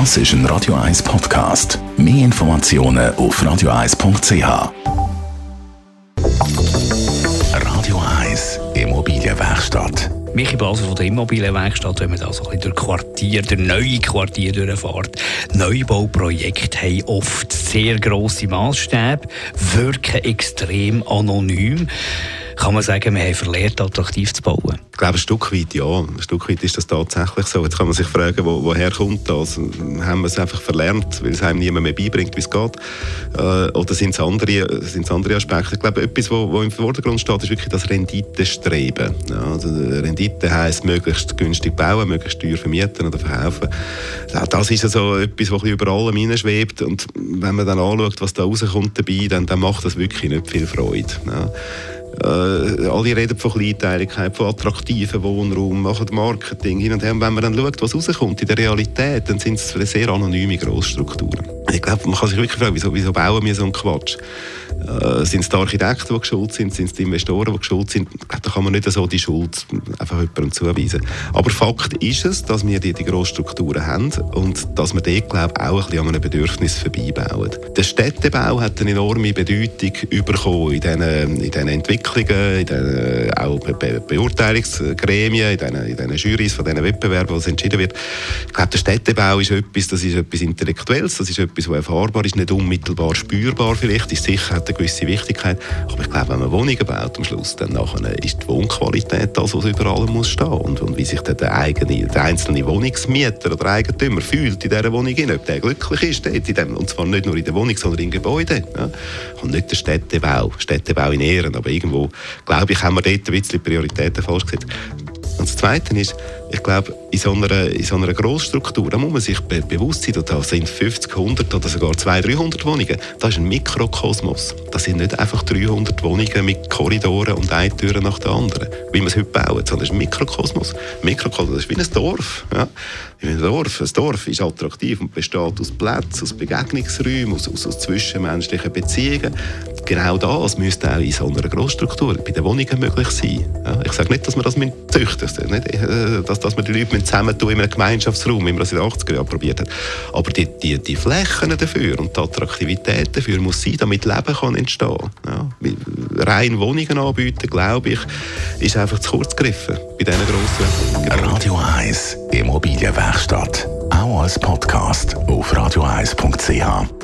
Das ist ein Radio 1 Podcast. Mehr Informationen auf radio1.ch. Radio 1 Immobilienwerkstatt. Michi Blaser von der Immobilienwerkstatt, wenn man da so ein bisschen durch Quartier, durch neue Quartier durchfährt. Neubauprojekte haben oft sehr grosse Maßstäbe, wirken extrem anonym kann man sagen, wir haben verlernt, attraktiv zu bauen? Ich glaube, ein Stück weit ja. Ein Stück weit ist das tatsächlich so. Jetzt kann man sich fragen, wo, woher kommt das? Haben wir es einfach verlernt, weil es einem niemand mehr beibringt, wie es geht? Äh, oder sind es andere, andere Aspekte? Ich glaube, etwas, was im Vordergrund steht, ist wirklich das Renditestreben. Ja, also Rendite heisst, möglichst günstig bauen, möglichst teuer vermieten oder verkaufen. Das ist also etwas, was über allem hineinschwebt. Und wenn man dann anschaut, was da rauskommt dabei, dann, dann macht das wirklich nicht viel Freude. Ja. Äh, alle reden von Kleinteiligkeit, von attraktiven Wohnraum, machen Marketing hin und her. Und wenn man dann schaut, was rauskommt in der Realität, dann sind es sehr anonyme Grossstrukturen. Ich glaube, man kann sich wirklich fragen, wieso, wieso bauen wir so einen Quatsch? Äh, sind es die Architekten, die geschuld sind? Sind es die Investoren, die geschuld sind? Da kann man nicht so die Schuld einfach jemandem zuweisen. Aber Fakt ist es, dass wir die, die Grossstrukturen haben und dass wir dort, glaube ich, auch ein bisschen an einem Bedürfnis vorbeibauen. Der Städtebau hat eine enorme Bedeutung bekommen in diesen, Entwicklungen, in diesen auch Be Beurteilungsgremien, in diesen, in diesen Jurys von diesen Wettbewerben, wo es entschieden wird. Ich glaube, der Städtebau ist etwas, das ist etwas Intellektuelles, das ist etwas, was erfahrbar ist, nicht unmittelbar spürbar vielleicht, ist sicher hat eine gewisse Wichtigkeit. Aber ich glaube, wenn man Wohnungen baut am Schluss, dann nachher ist die Wohnqualität das, was über allem muss stehen. Und, und wie sich dann der, eigene, der einzelne Wohnungsmieter oder Eigentümer fühlt in dieser Wohnung, ob der glücklich ist dort, in dem, und zwar nicht nur in der Wohnung, sondern im Gebäude. Ja. Und nicht der Städtebau, Städtebau in Ehren, aber irgendwo, glaube ich, haben wir dort ein bisschen Prioritäten falsch gesetzt. Und das Zweite ist, ich glaube, in so einer, in so einer Grossstruktur, da muss man sich be bewusst sein, da sind 50, 100 oder sogar 200, 300 Wohnungen. Das ist ein Mikrokosmos. Das sind nicht einfach 300 Wohnungen mit Korridoren und eine Tür nach der anderen, wie wir es heute bauen, sondern es ist ein Mikrokosmos. Mikrokosmos ist wie ein Dorf. Ja? Wie ein Dorf. Ein Dorf ist attraktiv und besteht aus Plätzen, aus Begegnungsräumen, aus, aus, aus zwischenmenschlichen Beziehungen genau das müsste auch in so einer Grossstruktur bei den Wohnungen möglich sein. Ja, ich sage nicht, dass man das züchten müssen, dass man die Leute zusammentun in einem Gemeinschaftsraum, wie man das in den 80er Jahren probiert hat. Aber die, die, die Flächen dafür und die Attraktivität dafür muss sein, damit Leben kann entstehen kann. Ja, rein Wohnungen anbieten, glaube ich, ist einfach zu kurz gegriffen bei diesen grossen Radio 1 Immobilienwerkstatt. Auch als Podcast auf radio1.ch.